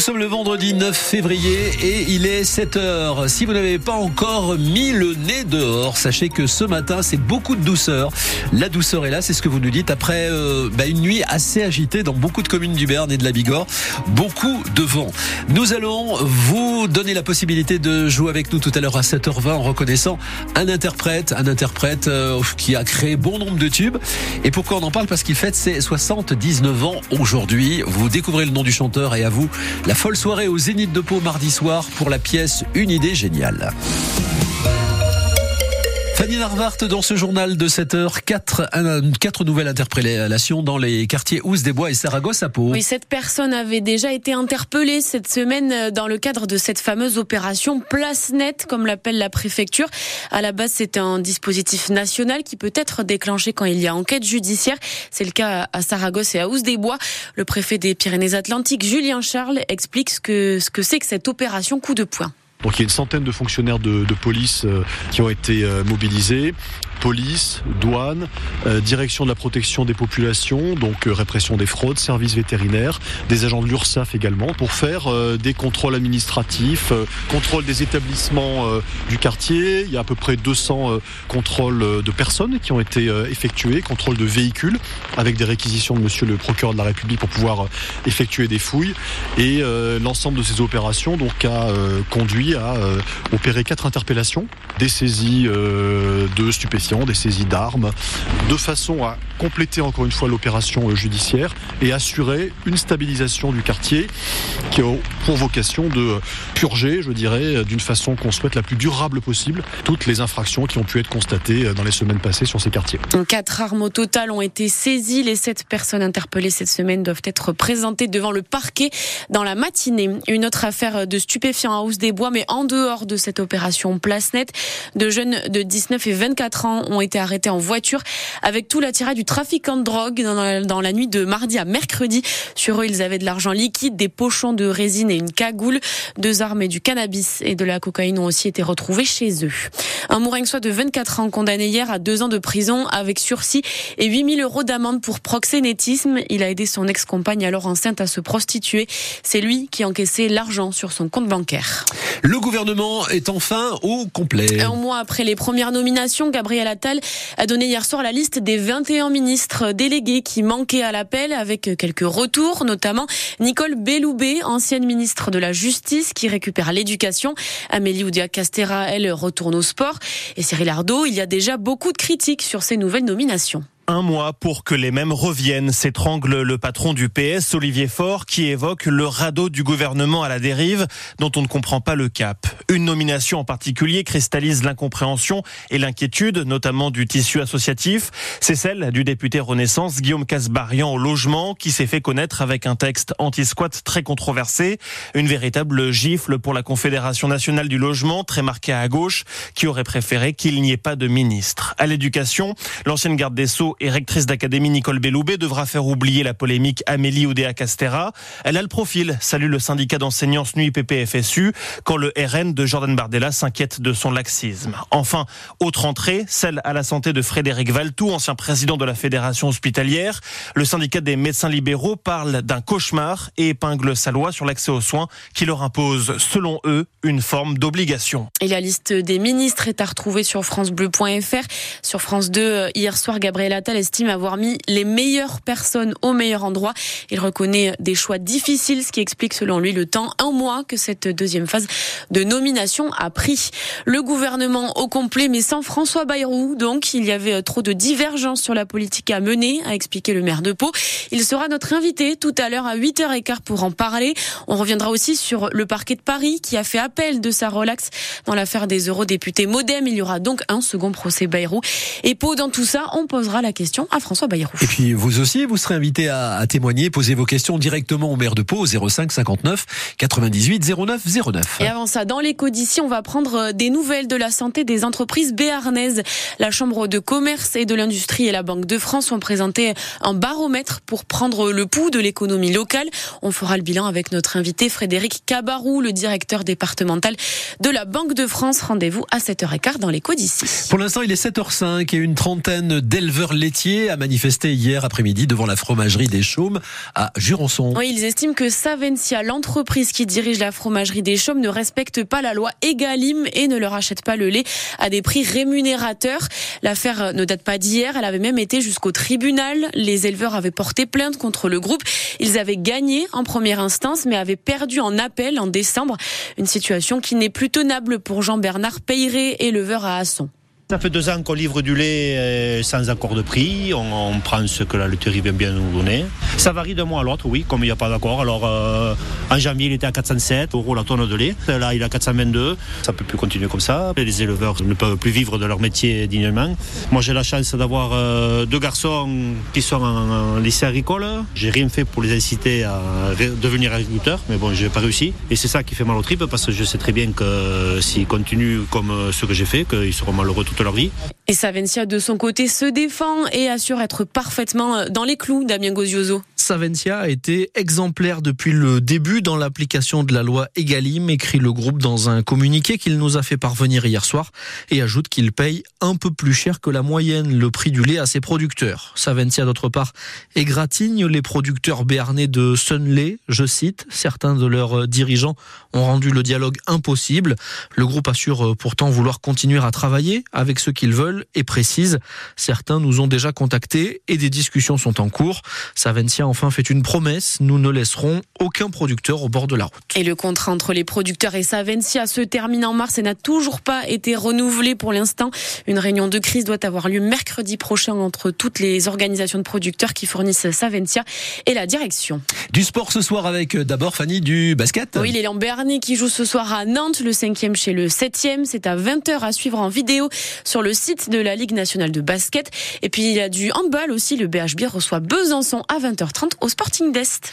Nous sommes le vendredi 9 février et il est 7 heures. Si vous n'avez pas encore mis le nez dehors, sachez que ce matin, c'est beaucoup de douceur. La douceur est là, c'est ce que vous nous dites après euh, bah, une nuit assez agitée dans beaucoup de communes du Berne et de la Bigorre. Beaucoup de vent. Nous allons vous donner la possibilité de jouer avec nous tout à l'heure à 7h20 en reconnaissant un interprète, un interprète euh, qui a créé bon nombre de tubes. Et pourquoi on en parle? Parce qu'il fête ses 79 ans aujourd'hui. Vous découvrez le nom du chanteur et à vous la folle soirée au Zénith de Pau mardi soir pour la pièce Une idée géniale. Fanny Narvart, dans ce journal de 7 heures, quatre, quatre nouvelles interpellations dans les quartiers Ous des Bois et Saragosse à Pau. Oui, cette personne avait déjà été interpellée cette semaine euh, dans le cadre de cette fameuse opération Place Net, comme l'appelle la préfecture. À la base, c'est un dispositif national qui peut être déclenché quand il y a enquête judiciaire. C'est le cas à Saragosse et à Ous des Bois. Le préfet des Pyrénées-Atlantiques, Julien Charles, explique ce que ce que c'est que cette opération coup de poing. Donc il y a une centaine de fonctionnaires de, police euh, qui ont été euh, mobilisés police, douane, euh, direction de la protection des populations, donc répression des fraudes, services vétérinaires, des agents de l'URSSAF également, pour faire des contrôles administratifs, contrôle des établissements du quartier. Il y a à peu près 200 contrôles de personnes qui ont été effectués, contrôle de véhicules, avec des réquisitions de monsieur le procureur de la République pour pouvoir effectuer des fouilles. Et l'ensemble de ces opérations donc a conduit à opérer quatre interpellations, des saisies de stupéfiants des saisies d'armes, de façon à compléter encore une fois l'opération euh, judiciaire et assurer une stabilisation du quartier qui a pour vocation de purger, je dirais, d'une façon qu'on souhaite la plus durable possible, toutes les infractions qui ont pu être constatées euh, dans les semaines passées sur ces quartiers. Quatre armes au total ont été saisies. Les sept personnes interpellées cette semaine doivent être présentées devant le parquet dans la matinée. Une autre affaire de stupéfiants à Hausse des Bois, mais en dehors de cette opération Place Net, de jeunes de 19 et 24 ans ont été arrêtés en voiture avec tout l'attirail du trafiquant de drogue dans la, nuit de mardi à mercredi. Sur eux, ils avaient de l'argent liquide, des pochons de résine et une cagoule. Deux armes et du cannabis et de la cocaïne ont aussi été retrouvés chez eux. Un soit de 24 ans condamné hier à deux ans de prison avec sursis et 8000 euros d'amende pour proxénétisme. Il a aidé son ex-compagne alors enceinte à se prostituer. C'est lui qui encaissait l'argent sur son compte bancaire. Le gouvernement est enfin au complet. Un mois après les premières nominations, Gabriel Attal a donné hier soir la liste des 21 ministres délégués qui manquaient à l'appel avec quelques retours, notamment Nicole Belloubet, ancienne ministre de la Justice qui récupère l'éducation. Amélie Oudéa-Castera, elle, retourne au sport. Et Cyril Ardo, il y a déjà beaucoup de critiques sur ces nouvelles nominations un mois pour que les mêmes reviennent, s'étrangle le patron du PS, Olivier Faure, qui évoque le radeau du gouvernement à la dérive, dont on ne comprend pas le cap. Une nomination en particulier cristallise l'incompréhension et l'inquiétude, notamment du tissu associatif. C'est celle du député Renaissance, Guillaume Casbarian, au logement, qui s'est fait connaître avec un texte anti-squat très controversé. Une véritable gifle pour la Confédération nationale du logement, très marquée à gauche, qui aurait préféré qu'il n'y ait pas de ministre. À l'éducation, l'ancienne garde des Sceaux et rectrice d'académie Nicole Belloubet devra faire oublier la polémique Amélie Oudéa-Castera. Elle a le profil, salue le syndicat d'enseignants SNUI PPFSU, quand le RN de Jordan Bardella s'inquiète de son laxisme. Enfin, autre entrée, celle à la santé de Frédéric Valtou, ancien président de la fédération hospitalière. Le syndicat des médecins libéraux parle d'un cauchemar et épingle sa loi sur l'accès aux soins qui leur impose, selon eux, une forme d'obligation. Et la liste des ministres est à retrouver sur francebleu.fr. Sur France 2, hier soir, Gabriel Attal estime avoir mis les meilleures personnes au meilleur endroit. Il reconnaît des choix difficiles, ce qui explique selon lui le temps, un mois que cette deuxième phase de nomination a pris. Le gouvernement au complet, mais sans François Bayrou. Donc, il y avait trop de divergences sur la politique à mener, a expliqué le maire de Pau. Il sera notre invité tout à l'heure à 8h15 pour en parler. On reviendra aussi sur le parquet de Paris qui a fait appel de sa relax dans l'affaire des eurodéputés Modem. Il y aura donc un second procès Bayrou. Et Pau, dans tout ça, on posera la question question à François Bayrou. Et puis vous aussi, vous serez invité à, à témoigner, poser vos questions directement au maire de Pau 05 59 98 09 09. Et avant ça, dans l'écho d'ici, on va prendre euh, des nouvelles de la santé des entreprises béarnaises. La Chambre de commerce et de l'industrie et la Banque de France ont présenté un baromètre pour prendre le pouls de l'économie locale. On fera le bilan avec notre invité Frédéric Cabarou, le directeur départemental de la Banque de France. Rendez-vous à 7h15 dans l'écho d'ici. Pour l'instant, il est 7h05 et une trentaine d'éleveurs laitier a manifesté hier après-midi devant la fromagerie des Chaumes à Jurançon. Oui, ils estiment que Savencia, l'entreprise qui dirige la fromagerie des Chaumes, ne respecte pas la loi Egalim et ne leur achète pas le lait à des prix rémunérateurs. L'affaire ne date pas d'hier, elle avait même été jusqu'au tribunal. Les éleveurs avaient porté plainte contre le groupe. Ils avaient gagné en première instance, mais avaient perdu en appel en décembre. Une situation qui n'est plus tenable pour Jean-Bernard Peyret, éleveur à Asson. Ça fait deux ans qu'on livre du lait euh, sans accord de prix. On, prend ce que la laiterie vient bien nous donner. Ça varie d'un mois à l'autre, oui, comme il n'y a pas d'accord. Alors, euh, en janvier, il était à 407 euros la tonne de lait. Là, il est à 422. Ça ne peut plus continuer comme ça. Les éleveurs ne peuvent plus vivre de leur métier dignement. Moi, j'ai la chance d'avoir euh, deux garçons qui sont en, lycée agricole. J'ai rien fait pour les inciter à devenir agriculteurs, mais bon, j'ai pas réussi. Et c'est ça qui fait mal au tripes parce que je sais très bien que s'ils continuent comme ce que j'ai fait, qu'ils seront malheureux tout Et Savencia, de son côté, se défend et assure être parfaitement dans les clous, Damien Gozioso. Savencia a été exemplaire depuis le début dans l'application de la loi Egalim, écrit le groupe dans un communiqué qu'il nous a fait parvenir hier soir et ajoute qu'il paye un peu plus cher que la moyenne le prix du lait à ses producteurs. Savencia, d'autre part, égratigne les producteurs béarnais de Sunlay. Je cite, certains de leurs dirigeants ont rendu le dialogue impossible. Le groupe assure pourtant vouloir continuer à travailler avec ceux qu'ils veulent et précise, certains nous ont déjà contactés et des discussions sont en cours. Savencia enfin fait une promesse, nous ne laisserons aucun producteur au bord de la route. Et le contrat entre les producteurs et Savencia se termine en mars et n'a toujours pas été renouvelé pour l'instant. Une réunion de crise doit avoir lieu mercredi prochain entre toutes les organisations de producteurs qui fournissent Savencia et la direction. Du sport ce soir avec euh, d'abord Fanny du basket. Oui, l'élan Bernier qui joue ce soir à Nantes, le cinquième chez le septième. C'est à 20h à suivre en vidéo sur le site de la Ligue nationale de basket. Et puis il y a du handball aussi. Le BHB reçoit Besançon à 20h30 au Sporting d'Est.